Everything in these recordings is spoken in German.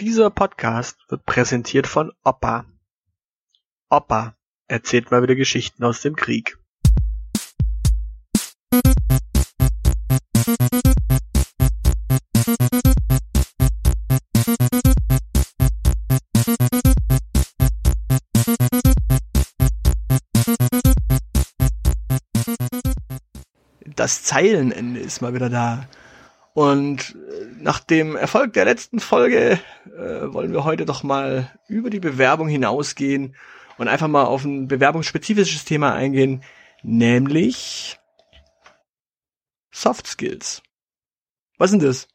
Dieser Podcast wird präsentiert von Opa. Opa erzählt mal wieder Geschichten aus dem Krieg. Das Zeilenende ist mal wieder da. Und äh, nach dem Erfolg der letzten Folge äh, wollen wir heute doch mal über die Bewerbung hinausgehen und einfach mal auf ein bewerbungsspezifisches Thema eingehen, nämlich Soft Skills. Was sind das?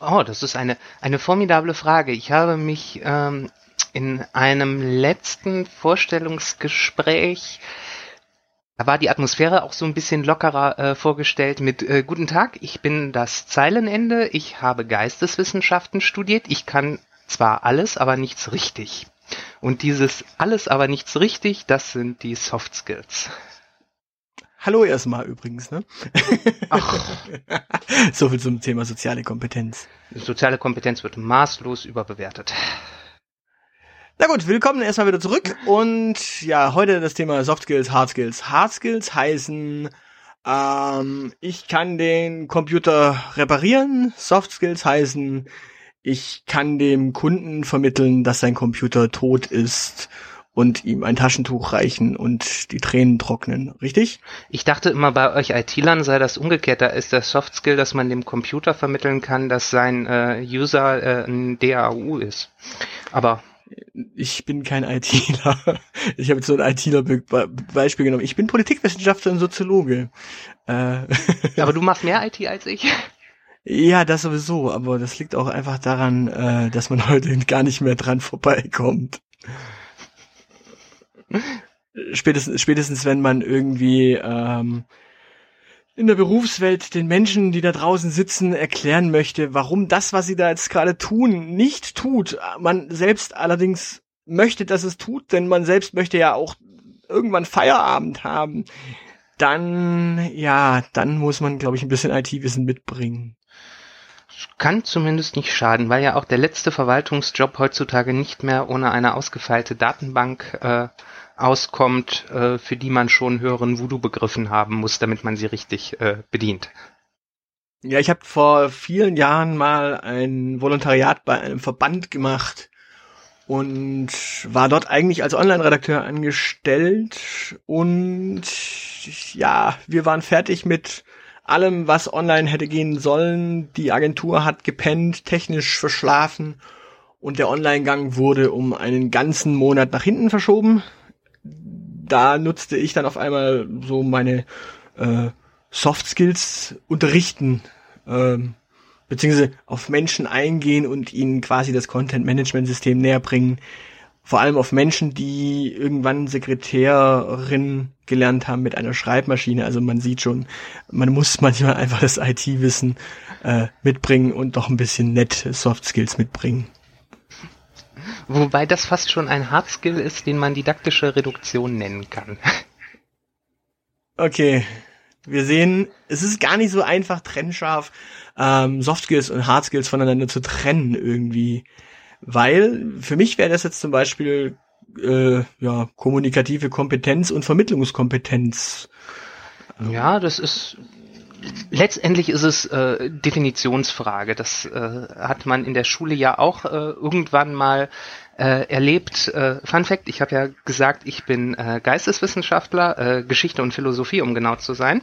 Oh, das ist eine, eine formidable Frage. Ich habe mich ähm, in einem letzten Vorstellungsgespräch da war die Atmosphäre auch so ein bisschen lockerer äh, vorgestellt mit äh, Guten Tag, ich bin das Zeilenende, ich habe Geisteswissenschaften studiert, ich kann zwar alles, aber nichts richtig. Und dieses alles, aber nichts richtig, das sind die Soft Skills. Hallo erstmal übrigens, ne? Ach. so viel zum Thema soziale Kompetenz. Soziale Kompetenz wird maßlos überbewertet. Na gut, willkommen erstmal wieder zurück und ja, heute das Thema Soft Skills, Hard Skills. Hard Skills heißen, ähm, ich kann den Computer reparieren. Soft Skills heißen, ich kann dem Kunden vermitteln, dass sein Computer tot ist und ihm ein Taschentuch reichen und die Tränen trocknen, richtig? Ich dachte immer, bei euch IT-Lern sei das umgekehrt. Da ist der Soft Skill, dass man dem Computer vermitteln kann, dass sein äh, User äh, ein DAU ist. Aber ich bin kein ITler. Ich habe jetzt so ein ITler-Beispiel genommen. Ich bin Politikwissenschaftler und Soziologe. Äh. Aber du machst mehr IT als ich? Ja, das sowieso, aber das liegt auch einfach daran, äh, dass man heute gar nicht mehr dran vorbeikommt. Spätestens, spätestens wenn man irgendwie ähm, in der Berufswelt den Menschen, die da draußen sitzen, erklären möchte, warum das, was sie da jetzt gerade tun, nicht tut. Man selbst allerdings möchte, dass es tut, denn man selbst möchte ja auch irgendwann Feierabend haben. Dann, ja, dann muss man, glaube ich, ein bisschen IT-Wissen mitbringen. Kann zumindest nicht schaden, weil ja auch der letzte Verwaltungsjob heutzutage nicht mehr ohne eine ausgefeilte Datenbank äh, auskommt, äh, für die man schon höheren Voodoo-Begriffen haben muss, damit man sie richtig äh, bedient. Ja, ich habe vor vielen Jahren mal ein Volontariat bei einem Verband gemacht und war dort eigentlich als Online-Redakteur angestellt und ja, wir waren fertig mit allem, was online hätte gehen sollen. Die Agentur hat gepennt, technisch verschlafen und der Online-Gang wurde um einen ganzen Monat nach hinten verschoben da nutzte ich dann auf einmal so meine äh, Soft Skills unterrichten, ähm, beziehungsweise auf Menschen eingehen und ihnen quasi das Content Management System näher bringen. Vor allem auf Menschen, die irgendwann Sekretärin gelernt haben mit einer Schreibmaschine. Also man sieht schon, man muss manchmal einfach das IT-Wissen äh, mitbringen und doch ein bisschen nett Soft Skills mitbringen. Wobei das fast schon ein Hardskill ist, den man didaktische Reduktion nennen kann. Okay. Wir sehen, es ist gar nicht so einfach trennscharf, ähm, Soft Skills und Hard Skills voneinander zu trennen irgendwie. Weil für mich wäre das jetzt zum Beispiel äh, ja, kommunikative Kompetenz und Vermittlungskompetenz. Ja, das ist letztendlich ist es äh, Definitionsfrage. Das äh, hat man in der Schule ja auch äh, irgendwann mal äh, erlebt. Äh, Fun Fact, ich habe ja gesagt, ich bin äh, Geisteswissenschaftler, äh, Geschichte und Philosophie, um genau zu sein,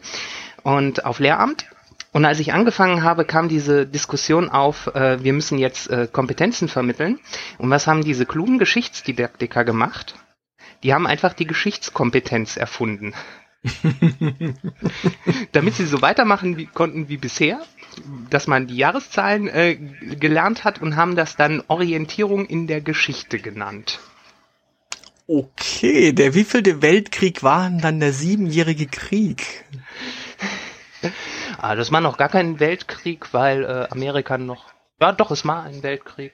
und auf Lehramt. Und als ich angefangen habe, kam diese Diskussion auf, äh, wir müssen jetzt äh, Kompetenzen vermitteln. Und was haben diese klugen Geschichtsdidaktiker gemacht? Die haben einfach die Geschichtskompetenz erfunden. Damit sie so weitermachen wie, konnten wie bisher, dass man die Jahreszahlen äh, gelernt hat und haben das dann Orientierung in der Geschichte genannt. Okay, der wievielte Weltkrieg war denn dann der siebenjährige Krieg? Ah, das war noch gar kein Weltkrieg, weil äh, Amerika noch ja, doch, es war ein Weltkrieg.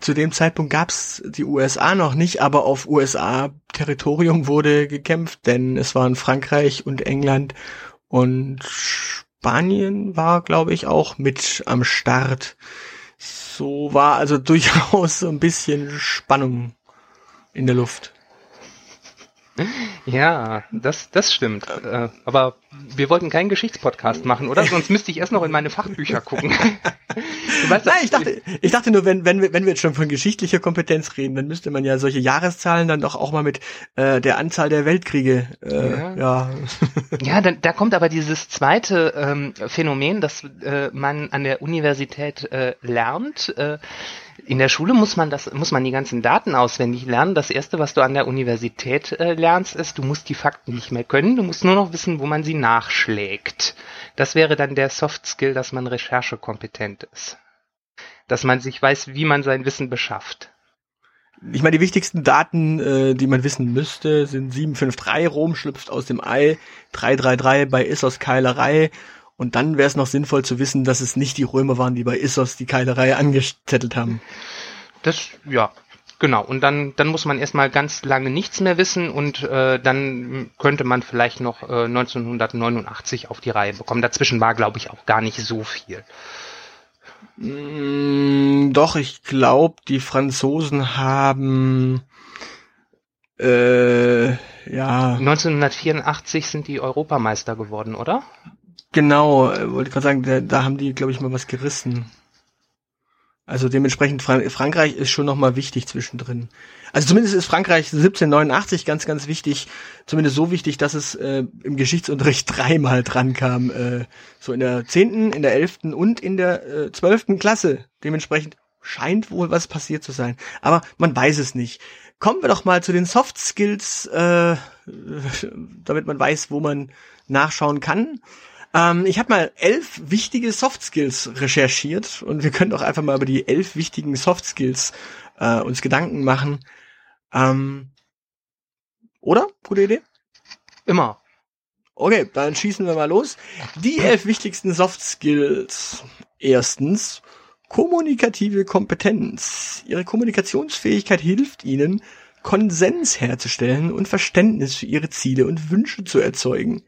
Zu dem Zeitpunkt gab's die USA noch nicht, aber auf USA-Territorium wurde gekämpft, denn es waren Frankreich und England und Spanien war, glaube ich, auch mit am Start. so war also durchaus so ein bisschen Spannung in der Luft. Ja, das, das stimmt. Äh, aber wir wollten keinen Geschichtspodcast machen, oder? Sonst müsste ich erst noch in meine Fachbücher gucken. weißt, Nein, ich dachte, ich dachte nur, wenn, wenn, wir, wenn wir jetzt schon von geschichtlicher Kompetenz reden, dann müsste man ja solche Jahreszahlen dann doch auch mal mit äh, der Anzahl der Weltkriege. Äh, ja, ja. ja da, da kommt aber dieses zweite ähm, Phänomen, dass äh, man an der Universität äh, lernt. Äh, in der Schule muss man das, muss man die ganzen Daten auswendig lernen. Das erste, was du an der Universität äh, lernst, ist, du musst die Fakten nicht mehr können. Du musst nur noch wissen, wo man sie nachschlägt. Das wäre dann der Soft Skill, dass man recherchekompetent ist. Dass man sich weiß, wie man sein Wissen beschafft. Ich meine, die wichtigsten Daten, äh, die man wissen müsste, sind 753, Rom schlüpft aus dem Ei, 333 bei Issos Keilerei und dann wäre es noch sinnvoll zu wissen, dass es nicht die Römer waren, die bei Issos die Keilerei angezettelt haben. Das, ja, genau. Und dann, dann muss man erstmal ganz lange nichts mehr wissen und äh, dann könnte man vielleicht noch äh, 1989 auf die Reihe bekommen. Dazwischen war, glaube ich, auch gar nicht so viel. Mm, doch, ich glaube, die Franzosen haben äh, ja. 1984 sind die Europameister geworden, oder? Genau, äh, wollte gerade sagen, da, da haben die, glaube ich, mal was gerissen. Also dementsprechend Frank Frankreich ist schon nochmal wichtig zwischendrin. Also zumindest ist Frankreich 1789 ganz, ganz wichtig, zumindest so wichtig, dass es äh, im Geschichtsunterricht dreimal dran kam. Äh, so in der zehnten, in der elften und in der äh, zwölften Klasse. Dementsprechend scheint wohl was passiert zu sein. Aber man weiß es nicht. Kommen wir doch mal zu den Soft Skills, äh, damit man weiß, wo man nachschauen kann. Ähm, ich habe mal elf wichtige Soft Skills recherchiert und wir können doch einfach mal über die elf wichtigen Soft Skills äh, uns Gedanken machen. Ähm, oder? Gute Idee? Immer. Okay, dann schießen wir mal los. Die elf wichtigsten Soft Skills. Erstens, kommunikative Kompetenz. Ihre Kommunikationsfähigkeit hilft Ihnen, Konsens herzustellen und Verständnis für Ihre Ziele und Wünsche zu erzeugen.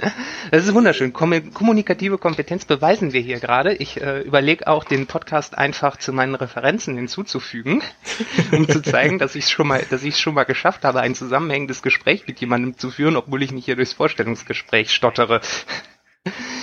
Das ist wunderschön. Kommunikative Kompetenz beweisen wir hier gerade. Ich äh, überlege auch, den Podcast einfach zu meinen Referenzen hinzuzufügen, um zu zeigen, dass ich schon mal, dass ich es schon mal geschafft habe, ein zusammenhängendes Gespräch mit jemandem zu führen, obwohl ich nicht hier durchs Vorstellungsgespräch stottere.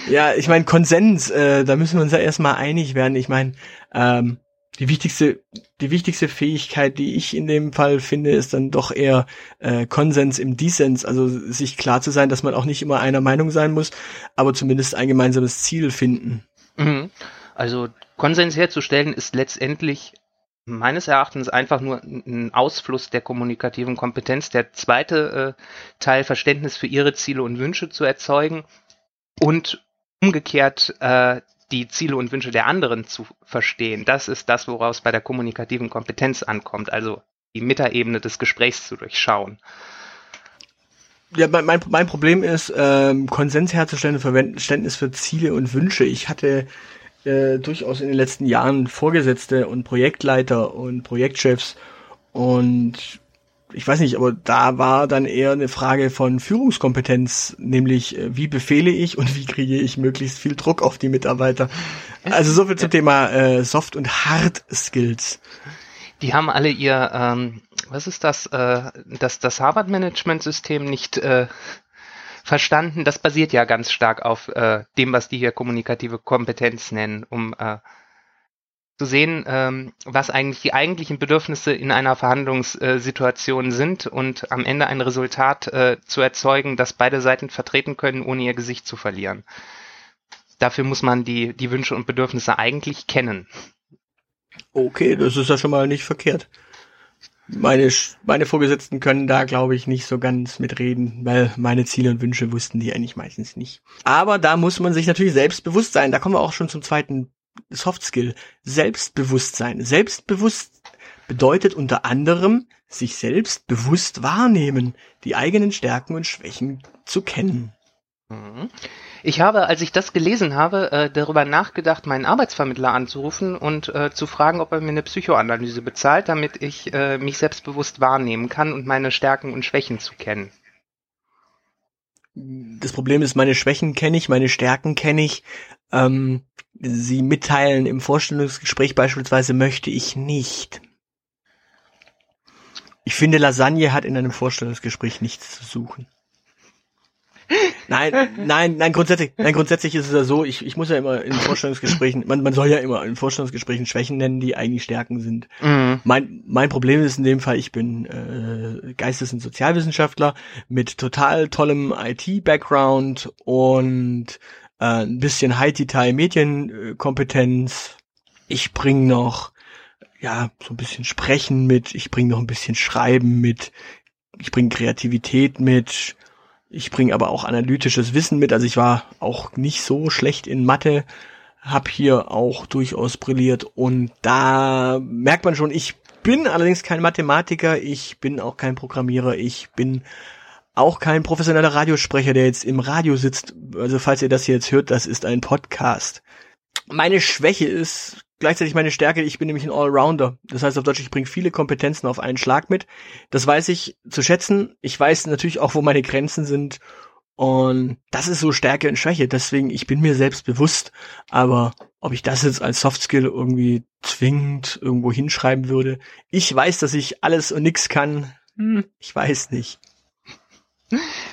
Ja, ich meine, Konsens, äh, da müssen wir uns ja erstmal einig werden. Ich meine, ähm, die wichtigste, die wichtigste Fähigkeit, die ich in dem Fall finde, ist dann doch eher äh, Konsens im Dissens, also sich klar zu sein, dass man auch nicht immer einer Meinung sein muss, aber zumindest ein gemeinsames Ziel finden. Mhm. Also Konsens herzustellen ist letztendlich meines Erachtens einfach nur ein Ausfluss der kommunikativen Kompetenz. Der zweite äh, Teil Verständnis für ihre Ziele und Wünsche zu erzeugen und umgekehrt äh, die Ziele und Wünsche der anderen zu verstehen. Das ist das, woraus bei der kommunikativen Kompetenz ankommt, also die Metaebene des Gesprächs zu durchschauen. Ja, mein, mein Problem ist, ähm, Konsens herzustellen und Verständnis für Ziele und Wünsche. Ich hatte äh, durchaus in den letzten Jahren Vorgesetzte und Projektleiter und Projektchefs und ich weiß nicht, aber da war dann eher eine Frage von Führungskompetenz, nämlich äh, wie befehle ich und wie kriege ich möglichst viel Druck auf die Mitarbeiter. Also so viel zum Thema äh, Soft und Hard Skills. Die haben alle ihr, ähm, was ist das, äh, das, das Harvard Management System nicht äh, verstanden. Das basiert ja ganz stark auf äh, dem, was die hier kommunikative Kompetenz nennen, um äh, zu sehen, ähm, was eigentlich die eigentlichen Bedürfnisse in einer Verhandlungssituation sind und am Ende ein Resultat äh, zu erzeugen, das beide Seiten vertreten können, ohne ihr Gesicht zu verlieren. Dafür muss man die, die Wünsche und Bedürfnisse eigentlich kennen. Okay, das ist ja schon mal nicht verkehrt. Meine, meine Vorgesetzten können da, glaube ich, nicht so ganz mitreden, weil meine Ziele und Wünsche wussten die eigentlich meistens nicht. Aber da muss man sich natürlich selbst bewusst sein. Da kommen wir auch schon zum zweiten Soft Skill, Selbstbewusstsein. Selbstbewusst bedeutet unter anderem, sich selbst bewusst wahrnehmen, die eigenen Stärken und Schwächen zu kennen. Mhm. Ich habe, als ich das gelesen habe, äh, darüber nachgedacht, meinen Arbeitsvermittler anzurufen und äh, zu fragen, ob er mir eine Psychoanalyse bezahlt, damit ich äh, mich selbstbewusst wahrnehmen kann und meine Stärken und Schwächen zu kennen. Das Problem ist, meine Schwächen kenne ich, meine Stärken kenne ich, ähm, sie mitteilen im Vorstellungsgespräch beispielsweise möchte ich nicht. Ich finde, Lasagne hat in einem Vorstellungsgespräch nichts zu suchen. Nein, nein, nein, grundsätzlich, nein, grundsätzlich ist es ja so, ich, ich muss ja immer in Vorstellungsgesprächen, man, man soll ja immer in Vorstellungsgesprächen Schwächen nennen, die eigentlich Stärken sind. Mhm. Mein, mein Problem ist in dem Fall, ich bin äh, Geistes- und Sozialwissenschaftler mit total tollem IT-Background und äh, ein bisschen High-Detail-Medienkompetenz. Ich bringe noch ja, so ein bisschen Sprechen mit, ich bringe noch ein bisschen Schreiben mit, ich bringe Kreativität mit, ich bringe aber auch analytisches Wissen mit. Also ich war auch nicht so schlecht in Mathe, hab hier auch durchaus brilliert. Und da merkt man schon, ich bin allerdings kein Mathematiker, ich bin auch kein Programmierer, ich bin auch kein professioneller Radiosprecher, der jetzt im Radio sitzt. Also falls ihr das hier jetzt hört, das ist ein Podcast. Meine Schwäche ist gleichzeitig meine Stärke, ich bin nämlich ein Allrounder. Das heißt auf Deutsch, ich bringe viele Kompetenzen auf einen Schlag mit. Das weiß ich zu schätzen. Ich weiß natürlich auch, wo meine Grenzen sind. Und das ist so Stärke und Schwäche. Deswegen, ich bin mir selbst bewusst. Aber ob ich das jetzt als Softskill irgendwie zwingend irgendwo hinschreiben würde, ich weiß, dass ich alles und nix kann. Hm, ich weiß nicht.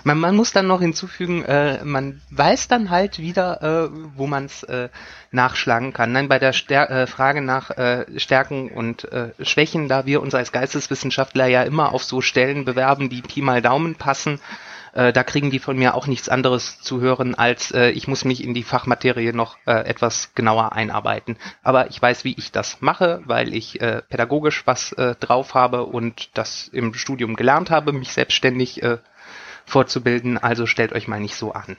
Man, man muss dann noch hinzufügen, äh, man weiß dann halt wieder, äh, wo man es äh, nachschlagen kann. Nein, bei der Stär äh, Frage nach äh, Stärken und äh, Schwächen, da wir uns als Geisteswissenschaftler ja immer auf so Stellen bewerben, die Pi mal Daumen passen, da kriegen die von mir auch nichts anderes zu hören, als ich muss mich in die Fachmaterie noch etwas genauer einarbeiten. Aber ich weiß, wie ich das mache, weil ich pädagogisch was drauf habe und das im Studium gelernt habe, mich selbstständig vorzubilden, also stellt euch mal nicht so an.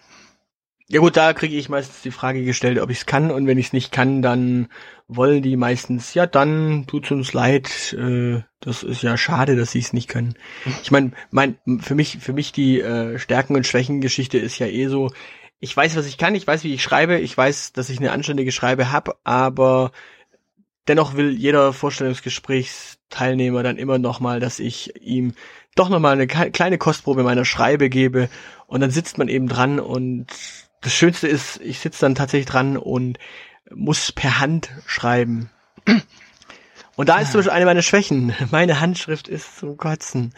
Ja gut, da kriege ich meistens die Frage gestellt, ob ich es kann und wenn ich es nicht kann, dann wollen die meistens, ja dann tut's uns leid, äh, das ist ja schade, dass sie es nicht können. Ich meine, mein, für mich, für mich die äh, Stärken- und Schwächen-Geschichte ist ja eh so, ich weiß, was ich kann, ich weiß, wie ich schreibe, ich weiß, dass ich eine anständige Schreibe hab, aber dennoch will jeder Vorstellungsgesprächsteilnehmer dann immer noch mal, dass ich ihm doch nochmal eine kleine Kostprobe meiner Schreibe gebe und dann sitzt man eben dran und das Schönste ist, ich sitze dann tatsächlich dran und muss per Hand schreiben. Und da ist zum Beispiel eine meiner Schwächen. Meine Handschrift ist zum Kotzen.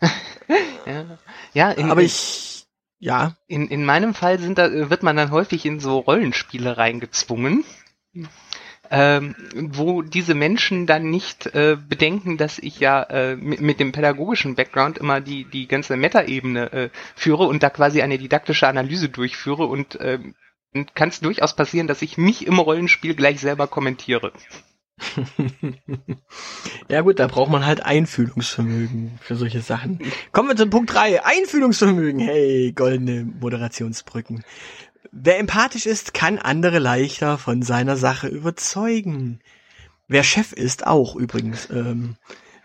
ja, ja in, aber ich, ja. In, in meinem Fall sind da, wird man dann häufig in so Rollenspiele reingezwungen ähm, wo diese Menschen dann nicht äh, bedenken, dass ich ja äh, mit, mit, dem pädagogischen Background immer die, die ganze Metaebene äh, führe und da quasi eine didaktische Analyse durchführe und äh, kann es durchaus passieren, dass ich mich im Rollenspiel gleich selber kommentiere. ja gut, da braucht man halt Einfühlungsvermögen für solche Sachen. Kommen wir zum Punkt drei Einfühlungsvermögen. Hey, goldene Moderationsbrücken. Wer empathisch ist, kann andere leichter von seiner Sache überzeugen. Wer Chef ist, auch übrigens. Ähm,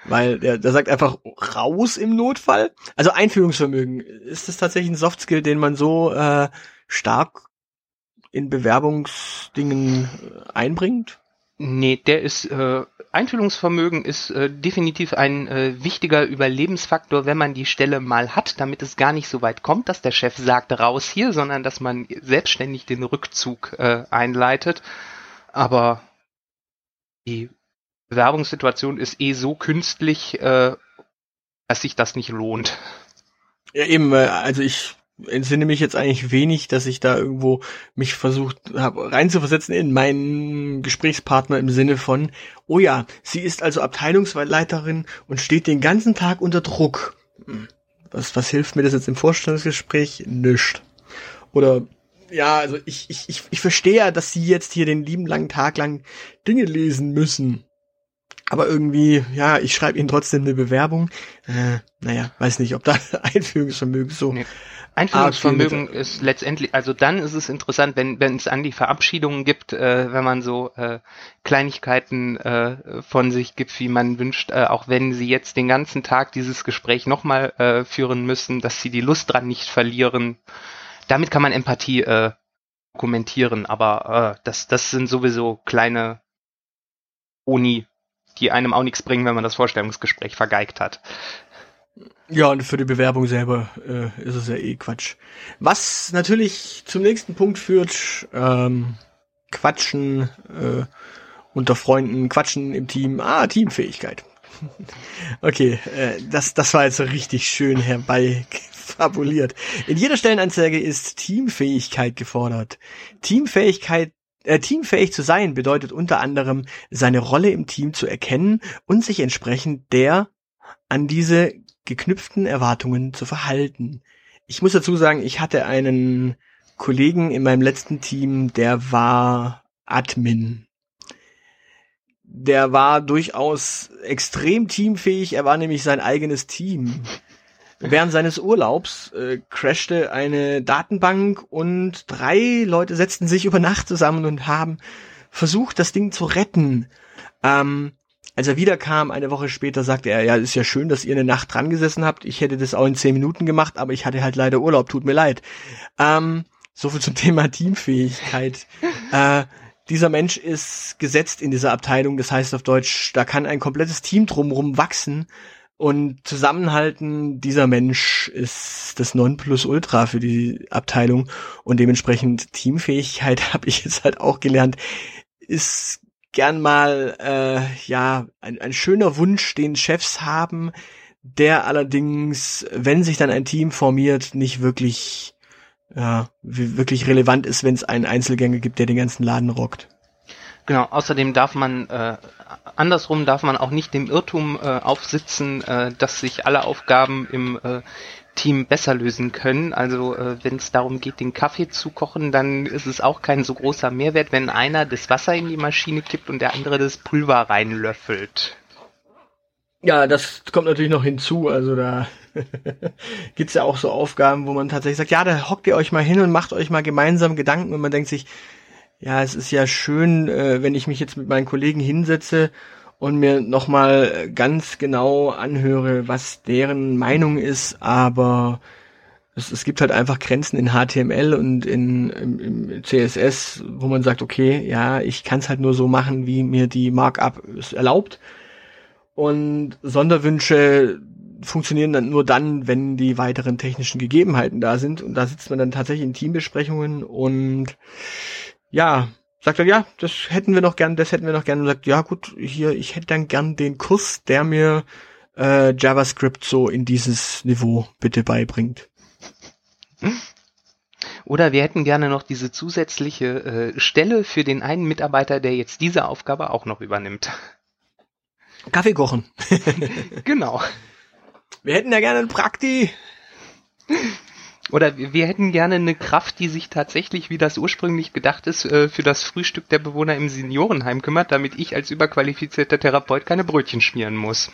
weil der, der sagt einfach raus im Notfall. Also Einführungsvermögen. Ist das tatsächlich ein Softskill, den man so äh, stark in Bewerbungsdingen äh, einbringt? Nee, der ist äh, Einfühlungsvermögen ist äh, definitiv ein äh, wichtiger Überlebensfaktor, wenn man die Stelle mal hat, damit es gar nicht so weit kommt, dass der Chef sagt raus hier, sondern dass man selbstständig den Rückzug äh, einleitet. Aber die Bewerbungssituation ist eh so künstlich, äh, dass sich das nicht lohnt. Ja, eben, also ich entsinne mich jetzt eigentlich wenig, dass ich da irgendwo mich versucht habe reinzuversetzen in meinen Gesprächspartner im Sinne von, oh ja, sie ist also Abteilungsleiterin und steht den ganzen Tag unter Druck. Hm. Was, was hilft mir das jetzt im Vorstellungsgespräch? Nischt. Oder ja, also ich, ich, ich, ich verstehe ja, dass sie jetzt hier den lieben langen Tag lang Dinge lesen müssen. Aber irgendwie, ja, ich schreibe ihnen trotzdem eine Bewerbung. Äh, naja, weiß nicht, ob da Einführungsvermögen so nee. Einfühlungsvermögen ist letztendlich, also dann ist es interessant, wenn wenn es an die Verabschiedungen gibt, äh, wenn man so äh, Kleinigkeiten äh, von sich gibt, wie man wünscht, äh, auch wenn sie jetzt den ganzen Tag dieses Gespräch nochmal äh, führen müssen, dass sie die Lust dran nicht verlieren. Damit kann man Empathie äh, dokumentieren, aber äh, das, das sind sowieso kleine Uni, die einem auch nichts bringen, wenn man das Vorstellungsgespräch vergeigt hat. Ja, und für die Bewerbung selber äh, ist es ja eh Quatsch. Was natürlich zum nächsten Punkt führt, ähm, Quatschen äh, unter Freunden, Quatschen im Team, ah, Teamfähigkeit. okay, äh, das, das war jetzt richtig schön herbei fabuliert. In jeder Stellenanzeige ist Teamfähigkeit gefordert. Teamfähigkeit äh, teamfähig zu sein bedeutet unter anderem, seine Rolle im Team zu erkennen und sich entsprechend der an diese geknüpften Erwartungen zu verhalten. Ich muss dazu sagen, ich hatte einen Kollegen in meinem letzten Team, der war Admin. Der war durchaus extrem teamfähig, er war nämlich sein eigenes Team. Während seines Urlaubs äh, crashte eine Datenbank und drei Leute setzten sich über Nacht zusammen und haben versucht, das Ding zu retten. Ähm, als er wiederkam, eine Woche später, sagte er, ja, ist ja schön, dass ihr eine Nacht dran gesessen habt. Ich hätte das auch in zehn Minuten gemacht, aber ich hatte halt leider Urlaub, tut mir leid. Ähm, so viel zum Thema Teamfähigkeit. äh, dieser Mensch ist gesetzt in dieser Abteilung, das heißt auf Deutsch, da kann ein komplettes Team drumherum wachsen und zusammenhalten. Dieser Mensch ist das Nonplusultra für die Abteilung und dementsprechend Teamfähigkeit habe ich jetzt halt auch gelernt, ist gern mal äh, ja ein, ein schöner Wunsch, den Chefs haben, der allerdings, wenn sich dann ein Team formiert, nicht wirklich ja, wirklich relevant ist, wenn es einen Einzelgänger gibt, der den ganzen Laden rockt. Genau, außerdem darf man, äh, andersrum darf man auch nicht dem Irrtum äh, aufsitzen, äh, dass sich alle Aufgaben im äh, Team besser lösen können. Also äh, wenn es darum geht, den Kaffee zu kochen, dann ist es auch kein so großer Mehrwert, wenn einer das Wasser in die Maschine kippt und der andere das Pulver reinlöffelt. Ja, das kommt natürlich noch hinzu. Also da gibt's ja auch so Aufgaben, wo man tatsächlich sagt, ja, da hockt ihr euch mal hin und macht euch mal gemeinsam Gedanken und man denkt sich, ja, es ist ja schön, äh, wenn ich mich jetzt mit meinen Kollegen hinsetze und mir nochmal ganz genau anhöre, was deren Meinung ist, aber es, es gibt halt einfach Grenzen in HTML und in im, im CSS, wo man sagt, okay, ja, ich kann es halt nur so machen, wie mir die Markup es erlaubt. Und Sonderwünsche funktionieren dann nur dann, wenn die weiteren technischen Gegebenheiten da sind. Und da sitzt man dann tatsächlich in Teambesprechungen und ja, sagt er, ja, das hätten wir noch gern, das hätten wir noch gern. Und sagt, ja gut, hier, ich hätte dann gern den Kurs, der mir äh, JavaScript so in dieses Niveau bitte beibringt. Oder wir hätten gerne noch diese zusätzliche äh, Stelle für den einen Mitarbeiter, der jetzt diese Aufgabe auch noch übernimmt. Kaffee kochen. genau. Wir hätten ja gerne einen Prakti. Oder wir hätten gerne eine Kraft, die sich tatsächlich, wie das ursprünglich gedacht ist, äh, für das Frühstück der Bewohner im Seniorenheim kümmert, damit ich als überqualifizierter Therapeut keine Brötchen schmieren muss.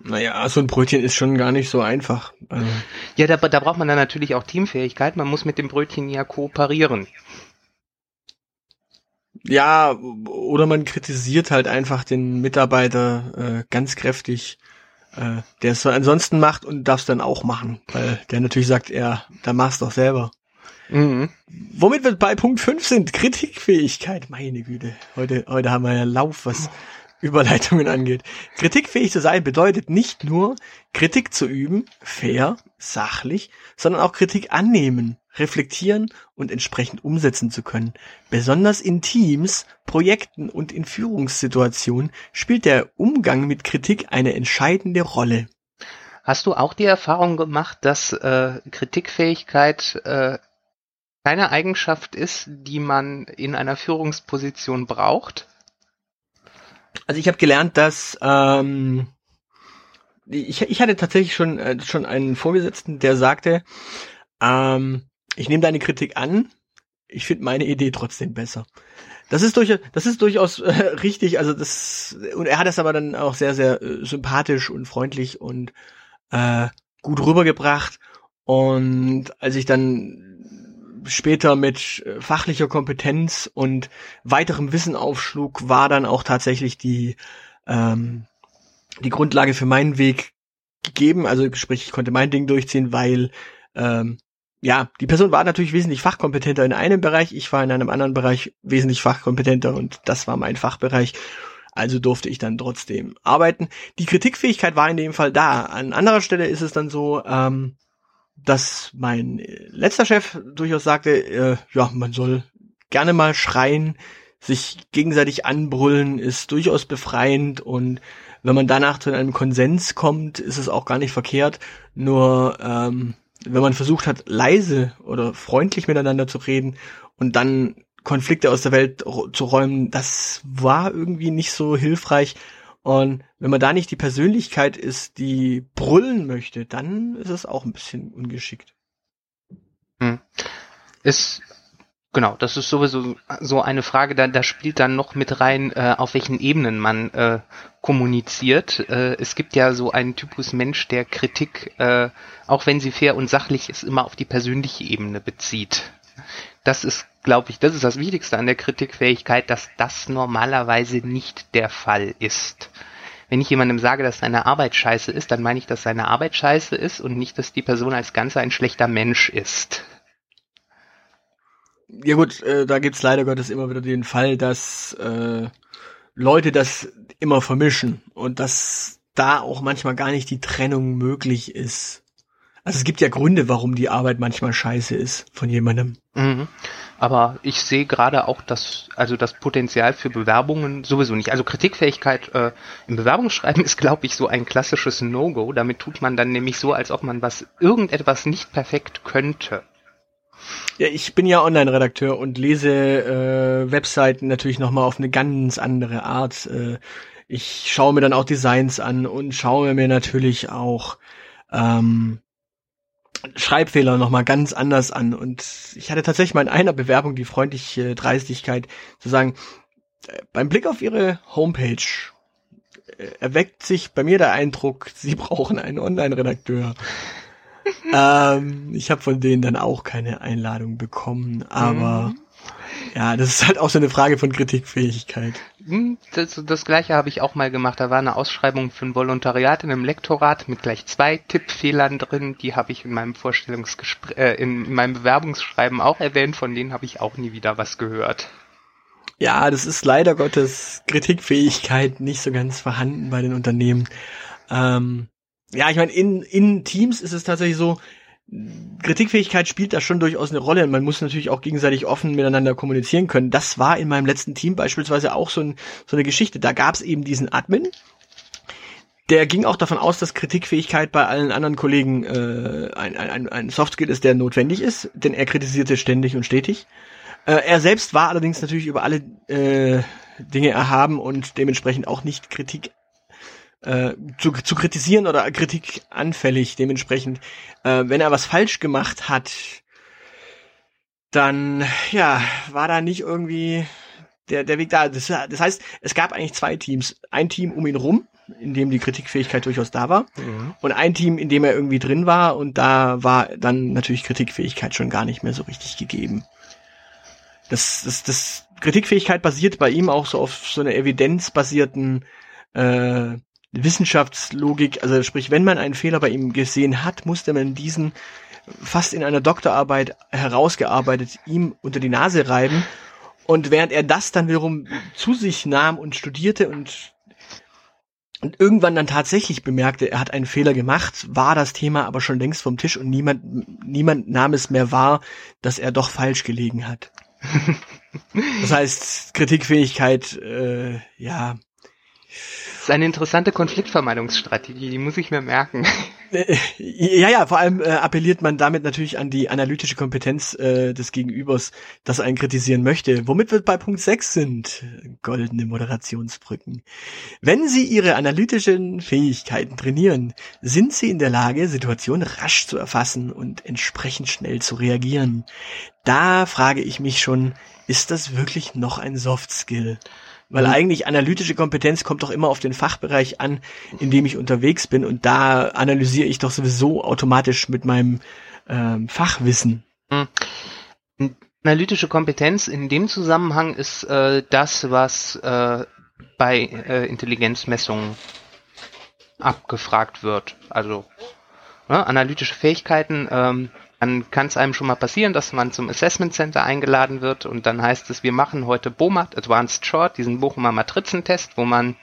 Naja, so ein Brötchen ist schon gar nicht so einfach. Also ja, da, da braucht man dann natürlich auch Teamfähigkeit. Man muss mit dem Brötchen ja kooperieren. Ja, oder man kritisiert halt einfach den Mitarbeiter äh, ganz kräftig äh, der es ansonsten macht und darf es dann auch machen, weil der natürlich sagt, er, da mach's doch selber. Mhm. Womit wir bei Punkt 5 sind, Kritikfähigkeit. Meine Güte, heute, heute haben wir ja Lauf, was Überleitungen angeht. Kritikfähig zu sein bedeutet nicht nur Kritik zu üben, fair, sachlich, sondern auch Kritik annehmen, reflektieren und entsprechend umsetzen zu können. Besonders in Teams, Projekten und in Führungssituationen spielt der Umgang mit Kritik eine entscheidende Rolle. Hast du auch die Erfahrung gemacht, dass äh, Kritikfähigkeit äh, keine Eigenschaft ist, die man in einer Führungsposition braucht? Also ich habe gelernt, dass ähm, ich, ich hatte tatsächlich schon äh, schon einen Vorgesetzten, der sagte, ähm, ich nehme deine Kritik an, ich finde meine Idee trotzdem besser. Das ist durchaus, das ist durchaus äh, richtig. Also das und er hat das aber dann auch sehr sehr äh, sympathisch und freundlich und äh, gut rübergebracht. Und als ich dann später mit äh, fachlicher Kompetenz und weiterem Wissen aufschlug, war dann auch tatsächlich die ähm, die Grundlage für meinen Weg gegeben. Also sprich, ich konnte mein Ding durchziehen, weil ähm, ja, die Person war natürlich wesentlich fachkompetenter in einem Bereich, ich war in einem anderen Bereich wesentlich fachkompetenter und das war mein Fachbereich. Also durfte ich dann trotzdem arbeiten. Die Kritikfähigkeit war in dem Fall da. An anderer Stelle ist es dann so, ähm, dass mein letzter Chef durchaus sagte, äh, ja, man soll gerne mal schreien, sich gegenseitig anbrüllen, ist durchaus befreiend und wenn man danach zu einem Konsens kommt, ist es auch gar nicht verkehrt. Nur ähm, wenn man versucht hat, leise oder freundlich miteinander zu reden und dann Konflikte aus der Welt zu räumen, das war irgendwie nicht so hilfreich. Und wenn man da nicht die Persönlichkeit ist, die brüllen möchte, dann ist es auch ein bisschen ungeschickt. Hm. Ist Genau, das ist sowieso so eine Frage, da, da spielt dann noch mit rein, äh, auf welchen Ebenen man äh, kommuniziert. Äh, es gibt ja so einen Typus Mensch, der Kritik, äh, auch wenn sie fair und sachlich ist, immer auf die persönliche Ebene bezieht. Das ist, glaube ich, das ist das Wichtigste an der Kritikfähigkeit, dass das normalerweise nicht der Fall ist. Wenn ich jemandem sage, dass seine Arbeit scheiße ist, dann meine ich, dass seine Arbeit scheiße ist und nicht, dass die Person als Ganze ein schlechter Mensch ist. Ja gut, äh, da gibt's leider Gottes immer wieder den Fall, dass äh, Leute das immer vermischen und dass da auch manchmal gar nicht die Trennung möglich ist. Also es gibt ja Gründe, warum die Arbeit manchmal scheiße ist von jemandem. Mhm. Aber ich sehe gerade auch das, also das Potenzial für Bewerbungen sowieso nicht. Also Kritikfähigkeit äh, im Bewerbungsschreiben ist, glaube ich, so ein klassisches No-Go. Damit tut man dann nämlich so, als ob man was irgendetwas nicht perfekt könnte. Ja, ich bin ja Online-Redakteur und lese äh, Webseiten natürlich nochmal auf eine ganz andere Art. Äh, ich schaue mir dann auch Designs an und schaue mir natürlich auch ähm, Schreibfehler nochmal ganz anders an. Und ich hatte tatsächlich mal in einer Bewerbung die freundliche Dreistigkeit zu sagen, äh, beim Blick auf Ihre Homepage äh, erweckt sich bei mir der Eindruck, Sie brauchen einen Online-Redakteur ähm, ich habe von denen dann auch keine Einladung bekommen, aber mhm. ja, das ist halt auch so eine Frage von Kritikfähigkeit. Hm, das, das gleiche habe ich auch mal gemacht. Da war eine Ausschreibung für ein Volontariat in einem Lektorat mit gleich zwei Tippfehlern drin. Die habe ich in meinem Vorstellungsgespräch, äh, in meinem Bewerbungsschreiben auch erwähnt. Von denen habe ich auch nie wieder was gehört. Ja, das ist leider Gottes Kritikfähigkeit nicht so ganz vorhanden bei den Unternehmen. Ähm, ja, ich meine, in, in Teams ist es tatsächlich so, Kritikfähigkeit spielt da schon durchaus eine Rolle. Man muss natürlich auch gegenseitig offen miteinander kommunizieren können. Das war in meinem letzten Team beispielsweise auch so, ein, so eine Geschichte. Da gab es eben diesen Admin, der ging auch davon aus, dass Kritikfähigkeit bei allen anderen Kollegen äh, ein, ein, ein Softskill ist, der notwendig ist, denn er kritisierte ständig und stetig. Äh, er selbst war allerdings natürlich über alle äh, Dinge erhaben und dementsprechend auch nicht Kritik äh, zu, zu kritisieren oder Kritik anfällig. Dementsprechend, äh, wenn er was falsch gemacht hat, dann ja, war da nicht irgendwie der, der Weg da. Das, das heißt, es gab eigentlich zwei Teams. Ein Team um ihn rum, in dem die Kritikfähigkeit durchaus da war. Mhm. Und ein Team, in dem er irgendwie drin war. Und da war dann natürlich Kritikfähigkeit schon gar nicht mehr so richtig gegeben. Das, das, das Kritikfähigkeit basiert bei ihm auch so auf so einer evidenzbasierten äh, Wissenschaftslogik, also sprich, wenn man einen Fehler bei ihm gesehen hat, musste man diesen fast in einer Doktorarbeit herausgearbeitet ihm unter die Nase reiben. Und während er das dann wiederum zu sich nahm und studierte und, und irgendwann dann tatsächlich bemerkte, er hat einen Fehler gemacht, war das Thema aber schon längst vom Tisch und niemand, niemand nahm es mehr wahr, dass er doch falsch gelegen hat. das heißt, Kritikfähigkeit, äh, ja, das ist eine interessante Konfliktvermeidungsstrategie, die muss ich mir merken. Äh, ja, ja, vor allem äh, appelliert man damit natürlich an die analytische Kompetenz äh, des Gegenübers, das einen kritisieren möchte. Womit wir bei Punkt 6 sind, goldene Moderationsbrücken. Wenn Sie Ihre analytischen Fähigkeiten trainieren, sind Sie in der Lage, Situationen rasch zu erfassen und entsprechend schnell zu reagieren. Da frage ich mich schon, ist das wirklich noch ein Soft Skill? Weil mhm. eigentlich analytische Kompetenz kommt doch immer auf den Fachbereich an, in dem ich unterwegs bin und da analysiere ich doch sowieso automatisch mit meinem ähm, Fachwissen. Mhm. Analytische Kompetenz in dem Zusammenhang ist äh, das, was äh, bei äh, Intelligenzmessungen abgefragt wird. Also ne, analytische Fähigkeiten ähm, dann kann es einem schon mal passieren, dass man zum Assessment Center eingeladen wird und dann heißt es, wir machen heute BOMAT, Advanced Short, diesen Bochumer Matrizentest, wo man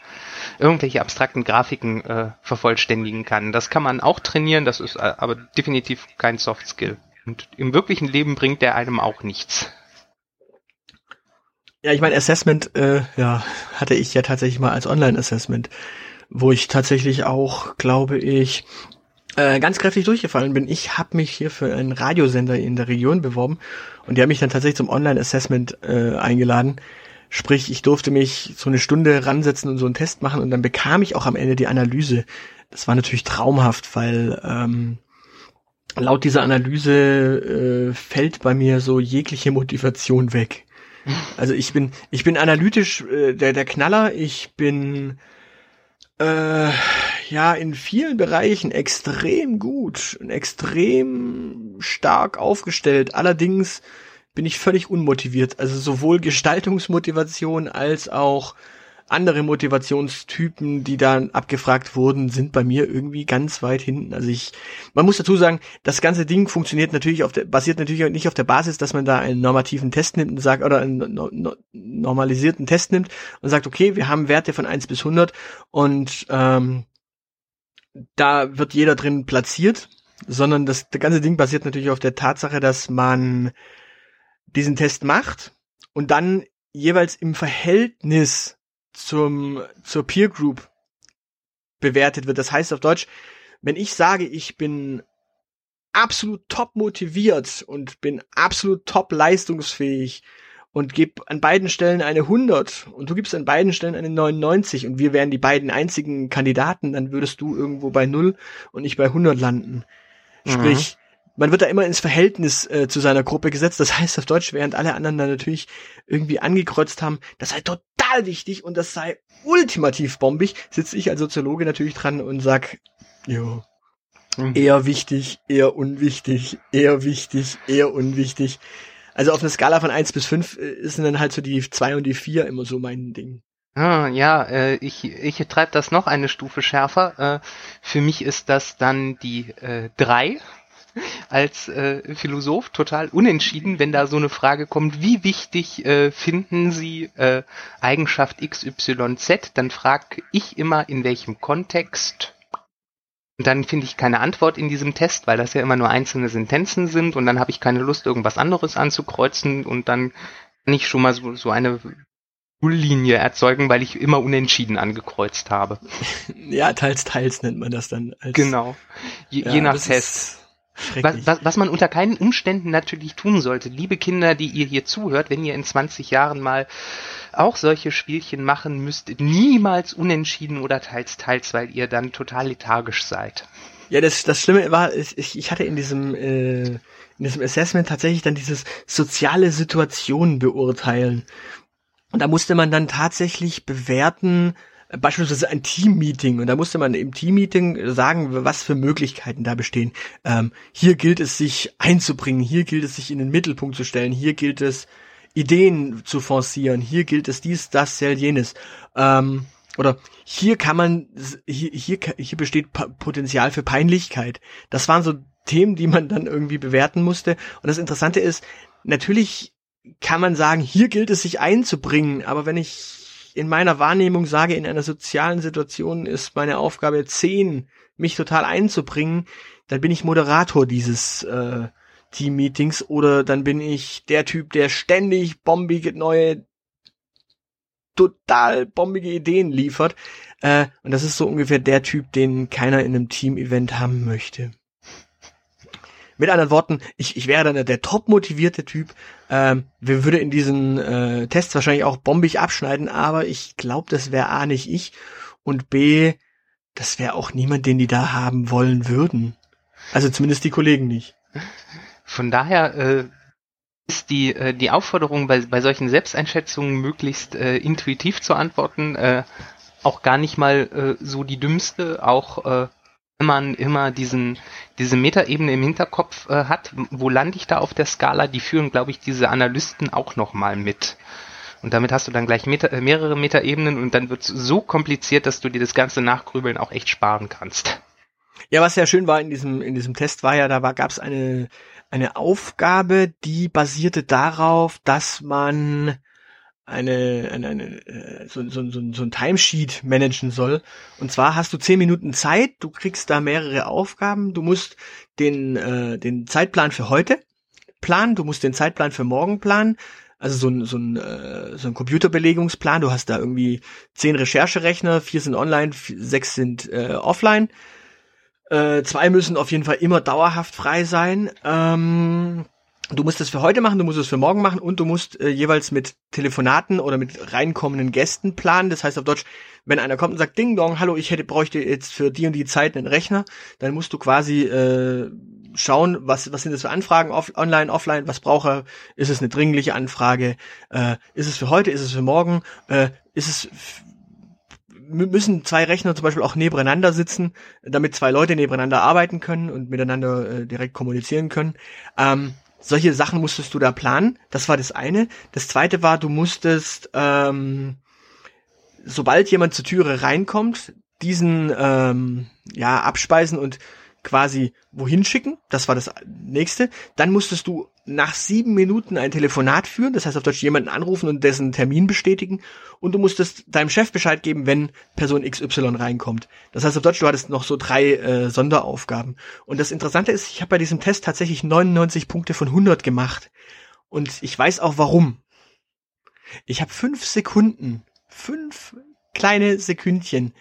irgendwelche abstrakten Grafiken äh, vervollständigen kann. Das kann man auch trainieren, das ist äh, aber definitiv kein Soft Skill. Und im wirklichen Leben bringt der einem auch nichts. Ja, ich meine, Assessment, äh, ja, hatte ich ja tatsächlich mal als Online-Assessment, wo ich tatsächlich auch, glaube ich, äh, ganz kräftig durchgefallen bin. Ich habe mich hier für einen Radiosender in der Region beworben und die haben mich dann tatsächlich zum Online-Assessment äh, eingeladen. Sprich, ich durfte mich so eine Stunde ransetzen und so einen Test machen und dann bekam ich auch am Ende die Analyse. Das war natürlich traumhaft, weil ähm, laut dieser Analyse äh, fällt bei mir so jegliche Motivation weg. Also ich bin, ich bin analytisch äh, der, der Knaller, ich bin äh, ja in vielen Bereichen extrem gut und extrem stark aufgestellt. Allerdings bin ich völlig unmotiviert. Also sowohl Gestaltungsmotivation als auch andere Motivationstypen, die dann abgefragt wurden, sind bei mir irgendwie ganz weit hinten. Also ich, man muss dazu sagen, das ganze Ding funktioniert natürlich auf der, basiert natürlich nicht auf der Basis, dass man da einen normativen Test nimmt und sagt, oder einen no, no, normalisierten Test nimmt und sagt, okay, wir haben Werte von 1 bis 100 und ähm, da wird jeder drin platziert, sondern das, das ganze Ding basiert natürlich auf der Tatsache, dass man diesen Test macht und dann jeweils im Verhältnis zum, zur Peer Group bewertet wird. Das heißt auf Deutsch, wenn ich sage, ich bin absolut top motiviert und bin absolut top leistungsfähig und gebe an beiden Stellen eine 100 und du gibst an beiden Stellen eine 99 und wir wären die beiden einzigen Kandidaten, dann würdest du irgendwo bei 0 und ich bei 100 landen. Sprich, mhm. man wird da immer ins Verhältnis äh, zu seiner Gruppe gesetzt. Das heißt auf Deutsch, während alle anderen da natürlich irgendwie angekreuzt haben, das sei total wichtig und das sei ultimativ bombig, sitze ich als Soziologe natürlich dran und sag, jo, mhm. eher wichtig, eher unwichtig, eher wichtig, eher unwichtig. Also auf einer Skala von eins bis fünf äh, sind dann halt so die zwei und die vier immer so mein Ding. Ah, ja, äh, ich, ich treibe das noch eine Stufe schärfer. Äh, für mich ist das dann die äh, als äh, Philosoph total unentschieden, wenn da so eine Frage kommt, wie wichtig äh, finden Sie äh, Eigenschaft XYZ, dann frage ich immer, in welchem Kontext und dann finde ich keine Antwort in diesem Test, weil das ja immer nur einzelne Sentenzen sind und dann habe ich keine Lust, irgendwas anderes anzukreuzen und dann kann ich schon mal so, so eine Nulllinie erzeugen, weil ich immer unentschieden angekreuzt habe. Ja, teils, teils nennt man das dann. Als, genau. Je, ja, je nach Test. Was, was, was man unter keinen Umständen natürlich tun sollte, liebe Kinder, die ihr hier zuhört, wenn ihr in 20 Jahren mal auch solche Spielchen machen müsst, niemals unentschieden oder teils, teils, weil ihr dann total lethargisch seid. Ja, das, das Schlimme war, ich, ich hatte in diesem, äh, in diesem Assessment tatsächlich dann dieses soziale Situationen beurteilen. Und da musste man dann tatsächlich bewerten, beispielsweise ein Team-Meeting und da musste man im Team-Meeting sagen, was für Möglichkeiten da bestehen. Ähm, hier gilt es, sich einzubringen, hier gilt es, sich in den Mittelpunkt zu stellen, hier gilt es, Ideen zu forcieren, hier gilt es dies, das, jenes. Ähm, oder hier kann man, hier, hier, hier besteht Potenzial für Peinlichkeit. Das waren so Themen, die man dann irgendwie bewerten musste. Und das Interessante ist, natürlich kann man sagen, hier gilt es sich einzubringen, aber wenn ich in meiner Wahrnehmung sage, in einer sozialen Situation ist meine Aufgabe 10, mich total einzubringen, dann bin ich Moderator dieses äh, Team-Meetings oder dann bin ich der Typ, der ständig bombige neue, total bombige Ideen liefert. Äh, und das ist so ungefähr der Typ, den keiner in einem Team-Event haben möchte. Mit anderen Worten, ich, ich wäre dann der top motivierte Typ. Ähm, wir würde in diesen äh, Tests wahrscheinlich auch bombig abschneiden, aber ich glaube, das wäre A nicht ich und B, das wäre auch niemand, den die da haben wollen würden. Also zumindest die Kollegen nicht. Von daher äh, ist die, äh, die Aufforderung, bei, bei solchen Selbsteinschätzungen möglichst äh, intuitiv zu antworten, äh, auch gar nicht mal äh, so die dümmste, auch äh, man immer diesen, diese Metaebene im Hinterkopf äh, hat, wo lande ich da auf der Skala, die führen, glaube ich, diese Analysten auch nochmal mit. Und damit hast du dann gleich Meta, äh, mehrere Metaebenen und dann wird es so kompliziert, dass du dir das ganze Nachgrübeln auch echt sparen kannst. Ja, was ja schön war in diesem, in diesem Test war ja, da gab es eine, eine Aufgabe, die basierte darauf, dass man eine, eine, eine äh, so, so, so, so ein Timesheet managen soll. Und zwar hast du zehn Minuten Zeit, du kriegst da mehrere Aufgaben, du musst den, äh, den Zeitplan für heute planen, du musst den Zeitplan für morgen planen, also so ein, so ein, äh, so ein Computerbelegungsplan, du hast da irgendwie zehn Rechercherechner, vier sind online, sechs sind äh, offline. Äh, zwei müssen auf jeden Fall immer dauerhaft frei sein. Ähm, du musst es für heute machen, du musst es für morgen machen und du musst äh, jeweils mit Telefonaten oder mit reinkommenden Gästen planen. Das heißt auf Deutsch, wenn einer kommt und sagt, Ding Dong, hallo, ich hätte bräuchte jetzt für die und die Zeit einen Rechner, dann musst du quasi äh, schauen, was was sind das für Anfragen off, online, offline, was brauche, er, ist es eine dringliche Anfrage, äh, ist es für heute, ist es für morgen, äh, ist es müssen zwei Rechner zum Beispiel auch nebeneinander sitzen, damit zwei Leute nebeneinander arbeiten können und miteinander äh, direkt kommunizieren können. Ähm, solche Sachen musstest du da planen. Das war das eine. Das zweite war, du musstest, ähm, sobald jemand zur Türe reinkommt, diesen ähm, ja abspeisen und quasi wohin schicken. Das war das nächste. Dann musstest du nach sieben Minuten ein Telefonat führen, das heißt auf Deutsch jemanden anrufen und dessen Termin bestätigen. Und du musstest deinem Chef Bescheid geben, wenn Person XY reinkommt. Das heißt auf Deutsch, du hattest noch so drei äh, Sonderaufgaben. Und das Interessante ist, ich habe bei diesem Test tatsächlich 99 Punkte von 100 gemacht. Und ich weiß auch warum. Ich habe fünf Sekunden, fünf kleine Sekündchen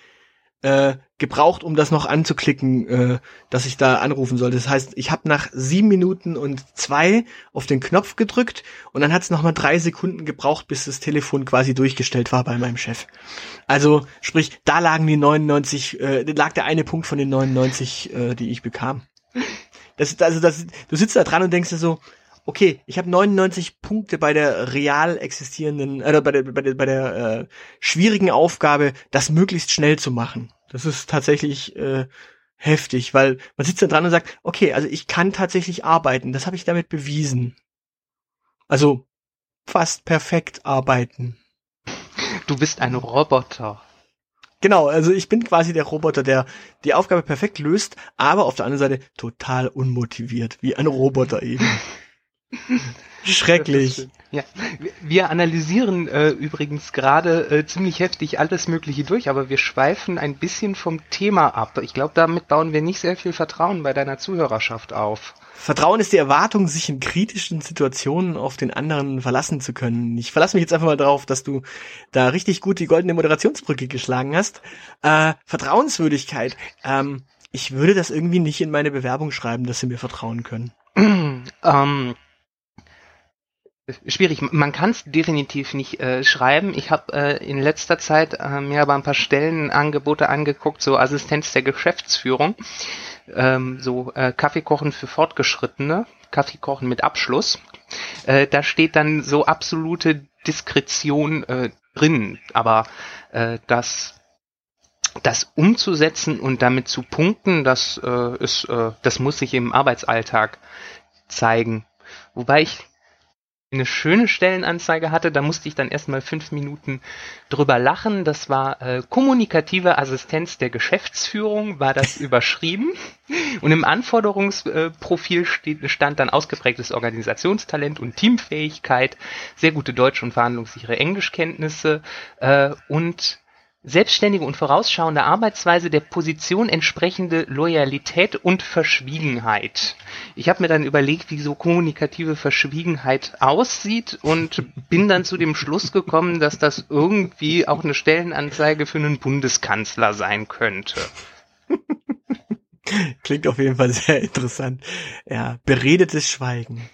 äh, gebraucht, um das noch anzuklicken, äh, dass ich da anrufen sollte. Das heißt, ich habe nach sieben Minuten und zwei auf den Knopf gedrückt und dann hat es nochmal drei Sekunden gebraucht, bis das Telefon quasi durchgestellt war bei meinem Chef. Also sprich, da lagen die 99, äh, lag der eine Punkt von den 99, äh, die ich bekam. Das, also das, du sitzt da dran und denkst dir so, okay, ich habe 99 Punkte bei der real existierenden, äh, bei der, bei der, bei der äh, schwierigen Aufgabe, das möglichst schnell zu machen. Das ist tatsächlich äh, heftig, weil man sitzt da dran und sagt, okay, also ich kann tatsächlich arbeiten, das habe ich damit bewiesen. Also fast perfekt arbeiten. Du bist ein Roboter. Genau, also ich bin quasi der Roboter, der die Aufgabe perfekt löst, aber auf der anderen Seite total unmotiviert, wie ein Roboter eben. Schrecklich. Ja, wir analysieren äh, übrigens gerade äh, ziemlich heftig alles Mögliche durch, aber wir schweifen ein bisschen vom Thema ab. Ich glaube, damit bauen wir nicht sehr viel Vertrauen bei deiner Zuhörerschaft auf. Vertrauen ist die Erwartung, sich in kritischen Situationen auf den anderen verlassen zu können. Ich verlasse mich jetzt einfach mal darauf, dass du da richtig gut die goldene Moderationsbrücke geschlagen hast. Äh, Vertrauenswürdigkeit. Ähm, ich würde das irgendwie nicht in meine Bewerbung schreiben, dass sie mir vertrauen können. ähm, Schwierig. Man kann es definitiv nicht äh, schreiben. Ich habe äh, in letzter Zeit äh, mir aber ein paar Stellenangebote angeguckt, so Assistenz der Geschäftsführung, ähm, so äh, Kaffeekochen für Fortgeschrittene, Kaffeekochen mit Abschluss. Äh, da steht dann so absolute Diskretion äh, drin, aber äh, das das umzusetzen und damit zu punkten, das äh, ist, äh, das muss sich im Arbeitsalltag zeigen. Wobei ich eine schöne Stellenanzeige hatte. Da musste ich dann erstmal fünf Minuten drüber lachen. Das war äh, kommunikative Assistenz der Geschäftsführung, war das überschrieben. Und im Anforderungsprofil steht, stand dann ausgeprägtes Organisationstalent und Teamfähigkeit, sehr gute Deutsch- und verhandlungssichere Englischkenntnisse äh, und selbstständige und vorausschauende Arbeitsweise der Position entsprechende Loyalität und Verschwiegenheit. Ich habe mir dann überlegt, wie so kommunikative Verschwiegenheit aussieht und bin dann zu dem Schluss gekommen, dass das irgendwie auch eine Stellenanzeige für einen Bundeskanzler sein könnte. Klingt auf jeden Fall sehr interessant. Ja, beredetes Schweigen.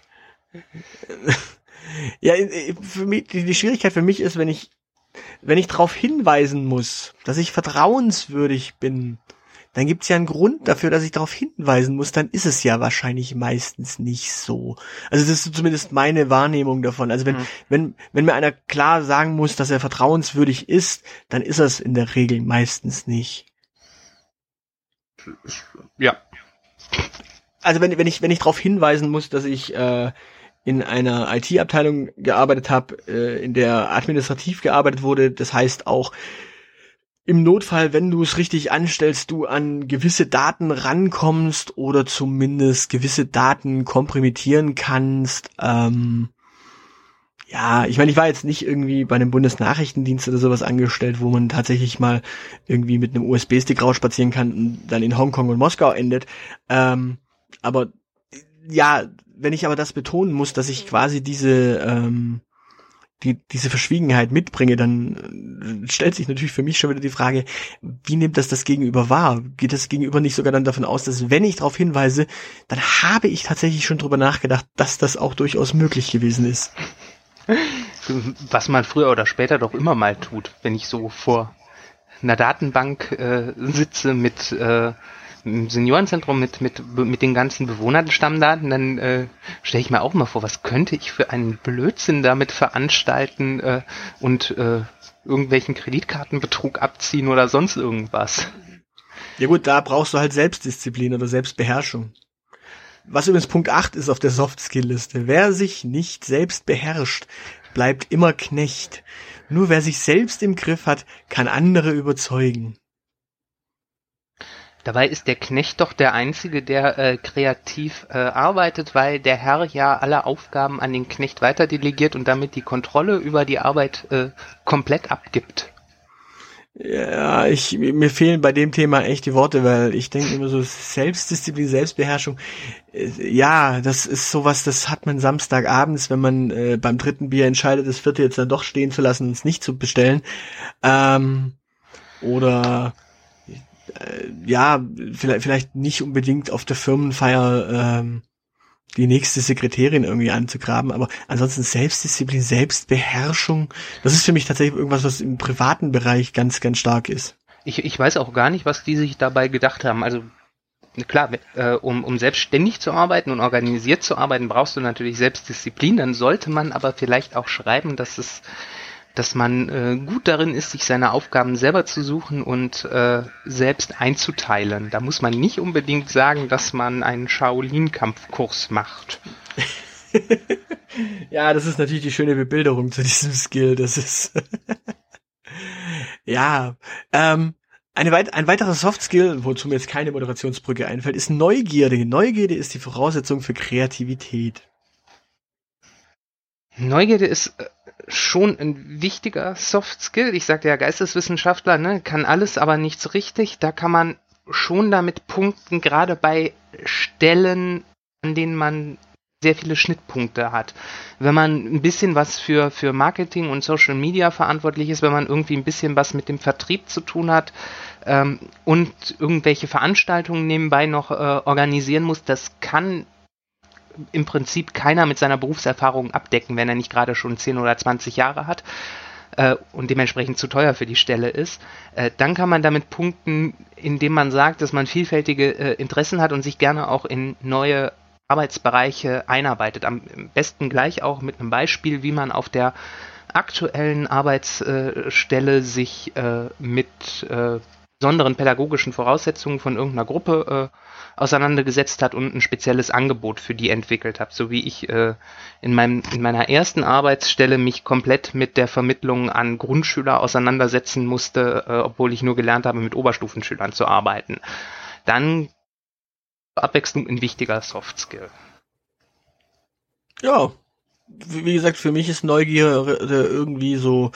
ja, für mich, die Schwierigkeit für mich ist, wenn ich wenn ich darauf hinweisen muss, dass ich vertrauenswürdig bin, dann gibt's ja einen Grund dafür, dass ich darauf hinweisen muss, dann ist es ja wahrscheinlich meistens nicht so. Also das ist zumindest meine Wahrnehmung davon. Also wenn, mhm. wenn, wenn mir einer klar sagen muss, dass er vertrauenswürdig ist, dann ist er es in der Regel meistens nicht. Ja. Also wenn, wenn ich, wenn ich darauf hinweisen muss, dass ich äh, in einer IT-Abteilung gearbeitet habe, äh, in der administrativ gearbeitet wurde. Das heißt auch im Notfall, wenn du es richtig anstellst, du an gewisse Daten rankommst oder zumindest gewisse Daten komprimieren kannst. Ähm, ja, ich meine, ich war jetzt nicht irgendwie bei einem Bundesnachrichtendienst oder sowas angestellt, wo man tatsächlich mal irgendwie mit einem USB-Stick rausspazieren kann und dann in Hongkong und Moskau endet. Ähm, aber ja, wenn ich aber das betonen muss, dass ich quasi diese ähm, die, diese Verschwiegenheit mitbringe, dann äh, stellt sich natürlich für mich schon wieder die Frage, wie nimmt das das Gegenüber wahr? Geht das Gegenüber nicht sogar dann davon aus, dass wenn ich darauf hinweise, dann habe ich tatsächlich schon drüber nachgedacht, dass das auch durchaus möglich gewesen ist. Was man früher oder später doch immer mal tut, wenn ich so vor einer Datenbank äh, sitze mit äh, im Seniorenzentrum mit, mit, mit den ganzen Bewohnerstammdaten, dann äh, stelle ich mir auch mal vor, was könnte ich für einen Blödsinn damit veranstalten äh, und äh, irgendwelchen Kreditkartenbetrug abziehen oder sonst irgendwas. Ja gut, da brauchst du halt Selbstdisziplin oder Selbstbeherrschung. Was übrigens Punkt 8 ist auf der Soft-Skill-Liste. Wer sich nicht selbst beherrscht, bleibt immer Knecht. Nur wer sich selbst im Griff hat, kann andere überzeugen. Dabei ist der Knecht doch der Einzige, der äh, kreativ äh, arbeitet, weil der Herr ja alle Aufgaben an den Knecht weiter delegiert und damit die Kontrolle über die Arbeit äh, komplett abgibt. Ja, ich, mir fehlen bei dem Thema echt die Worte, weil ich denke immer so Selbstdisziplin, Selbstbeherrschung. Äh, ja, das ist sowas, das hat man Samstagabends, wenn man äh, beim dritten Bier entscheidet, das vierte jetzt dann doch stehen zu lassen und es nicht zu bestellen. Ähm, oder äh, ja, vielleicht, vielleicht nicht unbedingt auf der Firmenfeier ähm, die nächste Sekretärin irgendwie anzugraben, aber ansonsten Selbstdisziplin, Selbstbeherrschung, das ist für mich tatsächlich irgendwas, was im privaten Bereich ganz, ganz stark ist. Ich, ich weiß auch gar nicht, was die sich dabei gedacht haben. Also klar, äh, um, um selbstständig zu arbeiten und organisiert zu arbeiten, brauchst du natürlich Selbstdisziplin. Dann sollte man aber vielleicht auch schreiben, dass es dass man äh, gut darin ist, sich seine Aufgaben selber zu suchen und äh, selbst einzuteilen. Da muss man nicht unbedingt sagen, dass man einen Shaolin-Kampfkurs macht. ja, das ist natürlich die schöne Bebilderung zu diesem Skill. Das ist ja ähm, eine weit ein weiterer Soft Skill, wozu mir jetzt keine Moderationsbrücke einfällt, ist Neugierde. Neugierde ist die Voraussetzung für Kreativität. Neugierde ist äh, schon ein wichtiger Soft Skill. Ich sagte ja, Geisteswissenschaftler, ne, kann alles, aber nichts richtig. Da kann man schon damit punkten, gerade bei Stellen, an denen man sehr viele Schnittpunkte hat. Wenn man ein bisschen was für, für Marketing und Social Media verantwortlich ist, wenn man irgendwie ein bisschen was mit dem Vertrieb zu tun hat ähm, und irgendwelche Veranstaltungen nebenbei noch äh, organisieren muss, das kann im Prinzip keiner mit seiner Berufserfahrung abdecken, wenn er nicht gerade schon 10 oder 20 Jahre hat äh, und dementsprechend zu teuer für die Stelle ist. Äh, dann kann man damit punkten, indem man sagt, dass man vielfältige äh, Interessen hat und sich gerne auch in neue Arbeitsbereiche einarbeitet. Am besten gleich auch mit einem Beispiel, wie man auf der aktuellen Arbeitsstelle sich äh, mit äh, besonderen pädagogischen Voraussetzungen von irgendeiner Gruppe äh, auseinandergesetzt hat und ein spezielles Angebot für die entwickelt hat, so wie ich äh, in, meinem, in meiner ersten Arbeitsstelle mich komplett mit der Vermittlung an Grundschüler auseinandersetzen musste, äh, obwohl ich nur gelernt habe, mit Oberstufenschülern zu arbeiten. Dann Abwechslung ein wichtiger Soft Skill. Ja, wie gesagt, für mich ist Neugier irgendwie so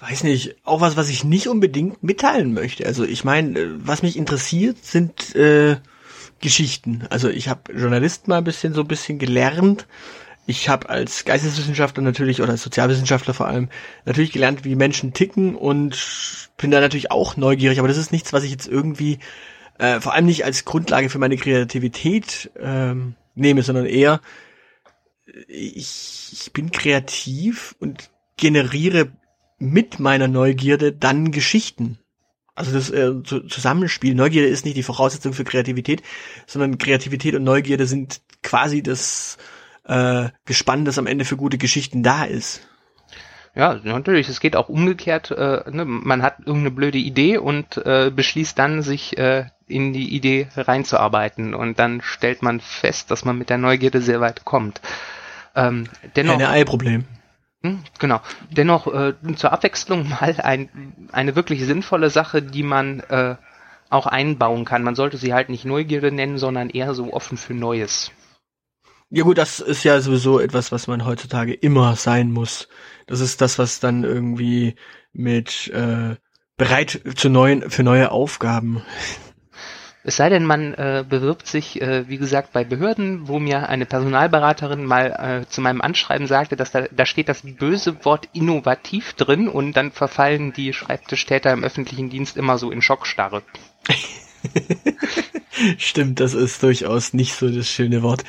weiß nicht, auch was, was ich nicht unbedingt mitteilen möchte. Also ich meine, äh, was mich interessiert, sind äh, Geschichten. Also ich habe Journalist mal ein bisschen so ein bisschen gelernt. Ich habe als Geisteswissenschaftler natürlich oder als Sozialwissenschaftler vor allem natürlich gelernt, wie Menschen ticken und bin da natürlich auch neugierig. Aber das ist nichts, was ich jetzt irgendwie äh, vor allem nicht als Grundlage für meine Kreativität ähm, nehme, sondern eher ich, ich bin kreativ und generiere mit meiner Neugierde dann Geschichten. Also das äh, Zusammenspiel. Neugierde ist nicht die Voraussetzung für Kreativität, sondern Kreativität und Neugierde sind quasi das äh, Gespann, das am Ende für gute Geschichten da ist. Ja, natürlich. Es geht auch umgekehrt. Äh, ne? Man hat irgendeine blöde Idee und äh, beschließt dann, sich äh, in die Idee reinzuarbeiten. Und dann stellt man fest, dass man mit der Neugierde sehr weit kommt. Ähm, dennoch, Ein Ei-Problem. Hm, genau. Dennoch äh, zur Abwechslung mal ein, eine wirklich sinnvolle Sache, die man äh, auch einbauen kann. Man sollte sie halt nicht Neugierde nennen, sondern eher so offen für Neues. Ja gut, das ist ja sowieso etwas, was man heutzutage immer sein muss. Das ist das, was dann irgendwie mit äh, bereit zu neuen für neue Aufgaben es sei denn, man äh, bewirbt sich, äh, wie gesagt, bei Behörden, wo mir eine Personalberaterin mal äh, zu meinem Anschreiben sagte, dass da, da steht das böse Wort innovativ drin und dann verfallen die Schreibtischtäter im öffentlichen Dienst immer so in Schockstarre. Stimmt, das ist durchaus nicht so das schöne Wort.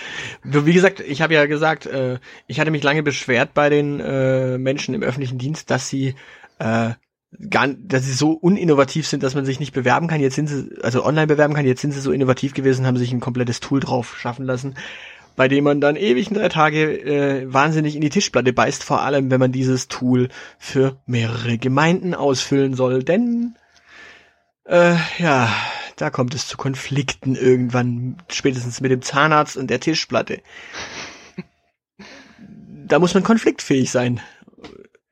Wie gesagt, ich habe ja gesagt, äh, ich hatte mich lange beschwert bei den äh, Menschen im öffentlichen Dienst, dass sie äh, gar, dass sie so uninnovativ sind, dass man sich nicht bewerben kann. Jetzt sind sie, also online bewerben kann. Jetzt sind sie so innovativ gewesen, haben sich ein komplettes Tool drauf schaffen lassen, bei dem man dann ewig in drei Tage äh, wahnsinnig in die Tischplatte beißt. Vor allem, wenn man dieses Tool für mehrere Gemeinden ausfüllen soll, denn äh, ja, da kommt es zu Konflikten irgendwann, spätestens mit dem Zahnarzt und der Tischplatte. Da muss man konfliktfähig sein.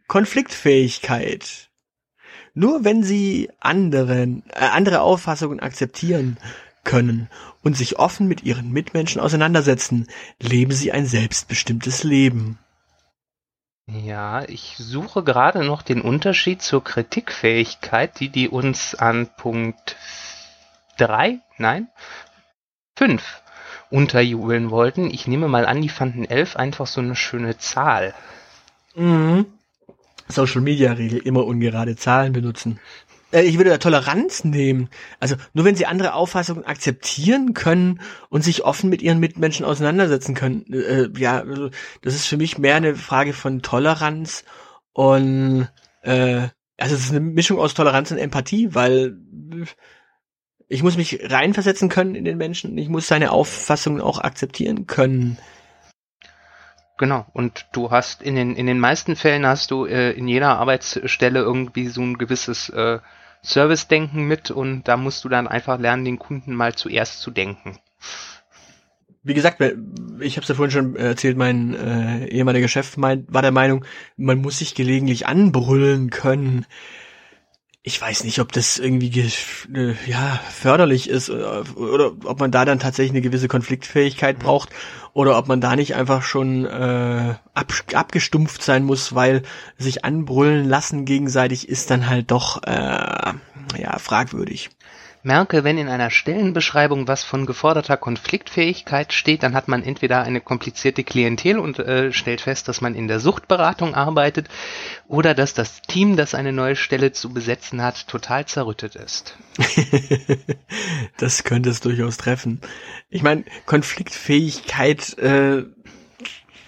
Konfliktfähigkeit nur wenn sie anderen, äh, andere Auffassungen akzeptieren können und sich offen mit ihren Mitmenschen auseinandersetzen, leben sie ein selbstbestimmtes Leben. Ja, ich suche gerade noch den Unterschied zur Kritikfähigkeit, die die uns an Punkt 3, nein, 5 unterjubeln wollten. Ich nehme mal an, die fanden 11 einfach so eine schöne Zahl. Mhm. Social Media Regel immer ungerade Zahlen benutzen. Äh, ich würde da Toleranz nehmen. Also nur wenn sie andere Auffassungen akzeptieren können und sich offen mit ihren Mitmenschen auseinandersetzen können. Äh, ja, also, das ist für mich mehr eine Frage von Toleranz und äh, also es ist eine Mischung aus Toleranz und Empathie, weil ich muss mich reinversetzen können in den Menschen, ich muss seine Auffassungen auch akzeptieren können. Genau. Und du hast in den, in den meisten Fällen hast du äh, in jeder Arbeitsstelle irgendwie so ein gewisses äh, Service-Denken mit und da musst du dann einfach lernen, den Kunden mal zuerst zu denken. Wie gesagt, ich habe es ja vorhin schon erzählt, mein äh, ehemaliger Chef meint, war der Meinung, man muss sich gelegentlich anbrüllen können ich weiß nicht, ob das irgendwie äh, ja förderlich ist oder, äh, oder, ob man da dann tatsächlich eine gewisse Konfliktfähigkeit mhm. braucht oder ob man da nicht einfach schon äh, ab, abgestumpft sein muss, weil sich anbrüllen lassen gegenseitig ist dann halt doch äh, ja fragwürdig. Merke, wenn in einer Stellenbeschreibung was von geforderter Konfliktfähigkeit steht, dann hat man entweder eine komplizierte Klientel und äh, stellt fest, dass man in der Suchtberatung arbeitet oder dass das Team, das eine neue Stelle zu besetzen hat, total zerrüttet ist. das könnte es durchaus treffen. Ich meine, Konfliktfähigkeit äh,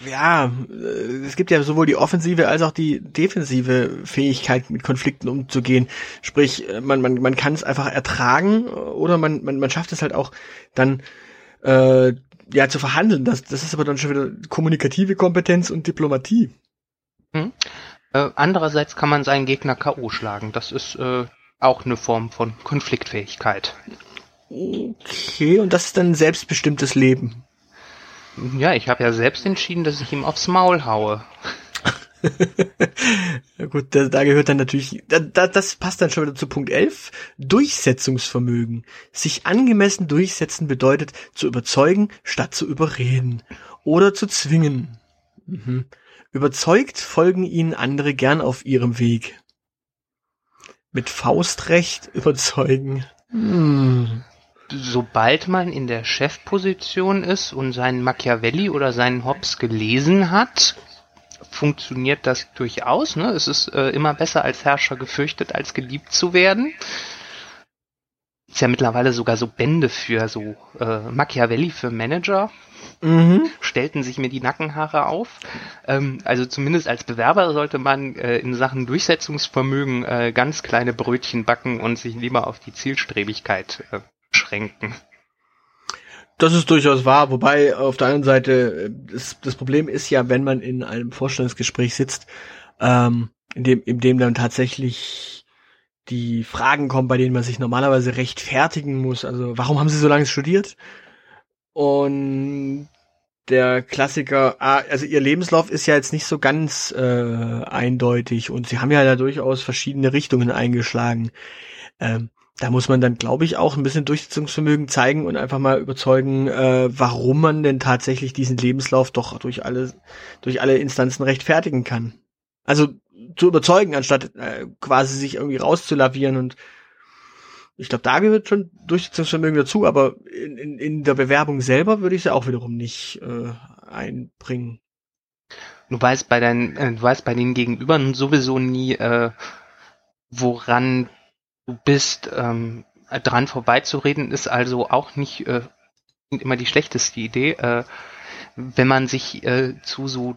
ja, äh, es gibt ja sowohl die offensive als auch die defensive Fähigkeit, mit Konflikten umzugehen. Sprich, äh, man, man, man kann es einfach ertragen oder man, man, man schafft es halt auch dann äh, ja zu verhandeln. Das, das ist aber dann schon wieder kommunikative Kompetenz und Diplomatie. Hm. Äh, andererseits kann man seinen Gegner K.O. schlagen. Das ist äh, auch eine Form von Konfliktfähigkeit. Okay, und das ist dann ein selbstbestimmtes Leben. Ja, ich habe ja selbst entschieden, dass ich ihm aufs Maul haue. ja gut, da, da, gehört dann natürlich, da, da, das passt dann schon wieder zu Punkt 11. Durchsetzungsvermögen. Sich angemessen durchsetzen bedeutet zu überzeugen, statt zu überreden. Oder zu zwingen. Mhm. Überzeugt folgen ihnen andere gern auf ihrem Weg. Mit Faustrecht überzeugen. Hm sobald man in der Chefposition ist und seinen Machiavelli oder seinen Hobbes gelesen hat, funktioniert das durchaus. Ne? Es ist äh, immer besser als Herrscher gefürchtet, als geliebt zu werden. Ist ja mittlerweile sogar so Bände für so äh, Machiavelli für Manager. Mhm. Stellten sich mir die Nackenhaare auf. Ähm, also zumindest als Bewerber sollte man äh, in Sachen Durchsetzungsvermögen äh, ganz kleine Brötchen backen und sich lieber auf die Zielstrebigkeit äh, beschränken. Das ist durchaus wahr, wobei auf der anderen Seite äh, das, das Problem ist ja, wenn man in einem Vorstellungsgespräch sitzt, ähm, in dem, in dem dann tatsächlich die Fragen kommen, bei denen man sich normalerweise rechtfertigen muss. Also, warum haben Sie so lange studiert? Und der Klassiker, ah, also ihr Lebenslauf ist ja jetzt nicht so ganz äh, eindeutig und sie haben ja da durchaus verschiedene Richtungen eingeschlagen. Ähm, da muss man dann, glaube ich, auch ein bisschen Durchsetzungsvermögen zeigen und einfach mal überzeugen, äh, warum man denn tatsächlich diesen Lebenslauf doch durch alle, durch alle Instanzen rechtfertigen kann. Also zu überzeugen, anstatt äh, quasi sich irgendwie rauszulavieren und ich glaube, da gehört schon Durchsetzungsvermögen dazu, aber in, in, in der Bewerbung selber würde ich sie auch wiederum nicht äh, einbringen. Du weißt bei deinen, äh, du weißt bei den Gegenübern sowieso nie, äh, woran bist. Ähm, dran vorbeizureden ist also auch nicht äh, immer die schlechteste Idee. Äh, wenn man sich äh, zu so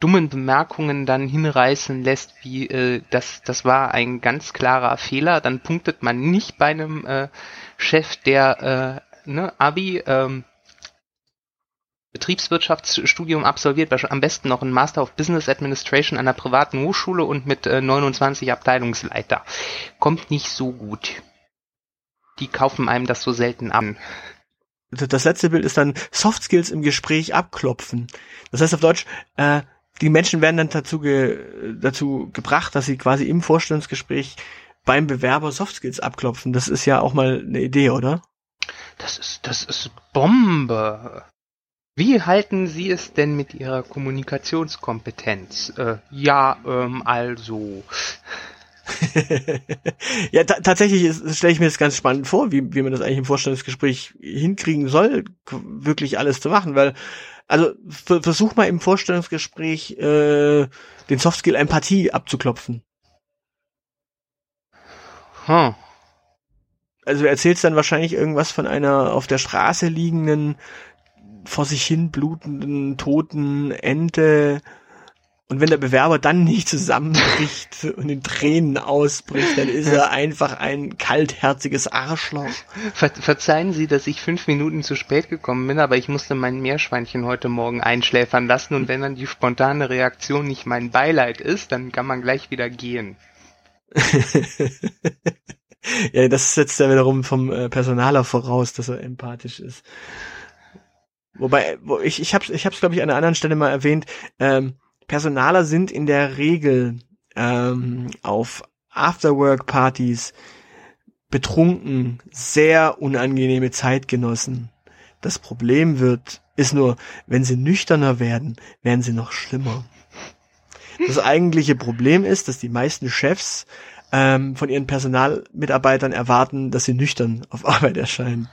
dummen Bemerkungen dann hinreißen lässt, wie äh, das, das war ein ganz klarer Fehler, dann punktet man nicht bei einem äh, Chef, der äh, ne, Abi ähm, Betriebswirtschaftsstudium absolviert, am besten noch ein Master of Business Administration an einer privaten Hochschule und mit äh, 29 Abteilungsleiter. Kommt nicht so gut. Die kaufen einem das so selten an. Das letzte Bild ist dann Soft Skills im Gespräch abklopfen. Das heißt auf Deutsch, äh, die Menschen werden dann dazu, ge dazu gebracht, dass sie quasi im Vorstellungsgespräch beim Bewerber Soft Skills abklopfen. Das ist ja auch mal eine Idee, oder? Das ist, das ist Bombe. Wie halten Sie es denn mit Ihrer Kommunikationskompetenz? Äh, ja, ähm, also. ja, tatsächlich stelle ich mir das ganz spannend vor, wie, wie man das eigentlich im Vorstellungsgespräch hinkriegen soll, wirklich alles zu machen, weil also versuch mal im Vorstellungsgespräch äh, den Softskill Empathie abzuklopfen. Hm. Also du erzählst dann wahrscheinlich irgendwas von einer auf der Straße liegenden, vor sich hin blutenden, toten Ente, und wenn der Bewerber dann nicht zusammenbricht und in Tränen ausbricht, dann ist er einfach ein kaltherziges Arschloch. Ver verzeihen Sie, dass ich fünf Minuten zu spät gekommen bin, aber ich musste mein Meerschweinchen heute Morgen einschläfern lassen und wenn dann die spontane Reaktion nicht mein Beileid ist, dann kann man gleich wieder gehen. ja, das setzt ja wiederum vom äh, Personaler voraus, dass er empathisch ist. Wobei, wo ich, ich hab's, ich hab's, glaube ich, an einer anderen Stelle mal erwähnt, ähm, Personaler sind in der Regel ähm, auf Afterwork-Partys betrunken sehr unangenehme Zeitgenossen. Das Problem wird, ist nur, wenn sie nüchterner werden, werden sie noch schlimmer. Das eigentliche Problem ist, dass die meisten Chefs ähm, von ihren Personalmitarbeitern erwarten, dass sie nüchtern auf Arbeit erscheinen.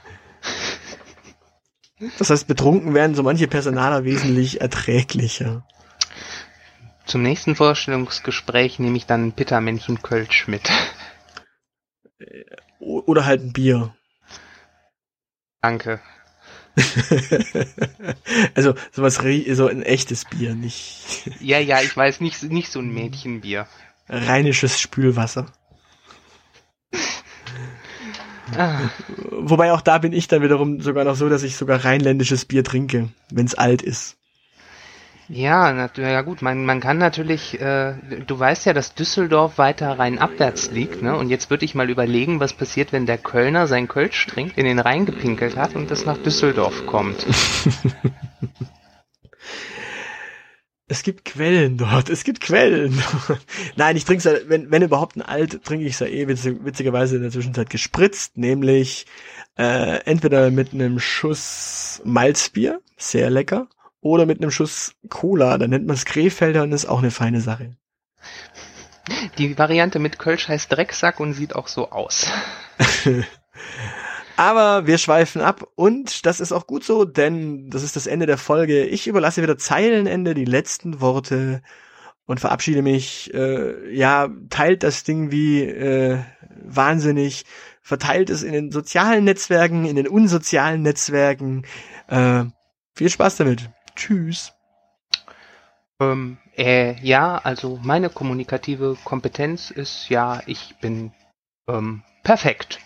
Das heißt, betrunken werden so manche Personaler wesentlich erträglicher. Zum nächsten Vorstellungsgespräch nehme ich dann Pittermännchen Kölsch mit. Oder halt ein Bier. Danke. also sowas so ein echtes Bier, nicht. ja, ja, ich weiß nicht, nicht so ein Mädchenbier. Rheinisches Spülwasser. Ah. Wobei auch da bin ich dann wiederum sogar noch so, dass ich sogar rheinländisches Bier trinke, wenn es alt ist. Ja, na, ja gut, man, man kann natürlich, äh, du weißt ja, dass Düsseldorf weiter rein abwärts liegt, ne? Und jetzt würde ich mal überlegen, was passiert, wenn der Kölner sein Kölsch trinkt, in den Rhein gepinkelt hat und das nach Düsseldorf kommt. es gibt Quellen dort, es gibt Quellen. Nein, ich trinke es, wenn, wenn überhaupt ein Alt, trinke ich es ja eh witzig, witzigerweise in der Zwischenzeit gespritzt, nämlich äh, entweder mit einem Schuss Malzbier, sehr lecker, oder mit einem Schuss Cola. Dann nennt man es Krefelder und ist auch eine feine Sache. Die Variante mit Kölsch heißt Drecksack und sieht auch so aus. Aber wir schweifen ab und das ist auch gut so, denn das ist das Ende der Folge. Ich überlasse wieder Zeilenende die letzten Worte und verabschiede mich. Äh, ja, teilt das Ding wie äh, wahnsinnig, verteilt es in den sozialen Netzwerken, in den unsozialen Netzwerken. Äh, viel Spaß damit. Tschüss. Ähm, äh, ja, also meine kommunikative Kompetenz ist ja, ich bin ähm, perfekt.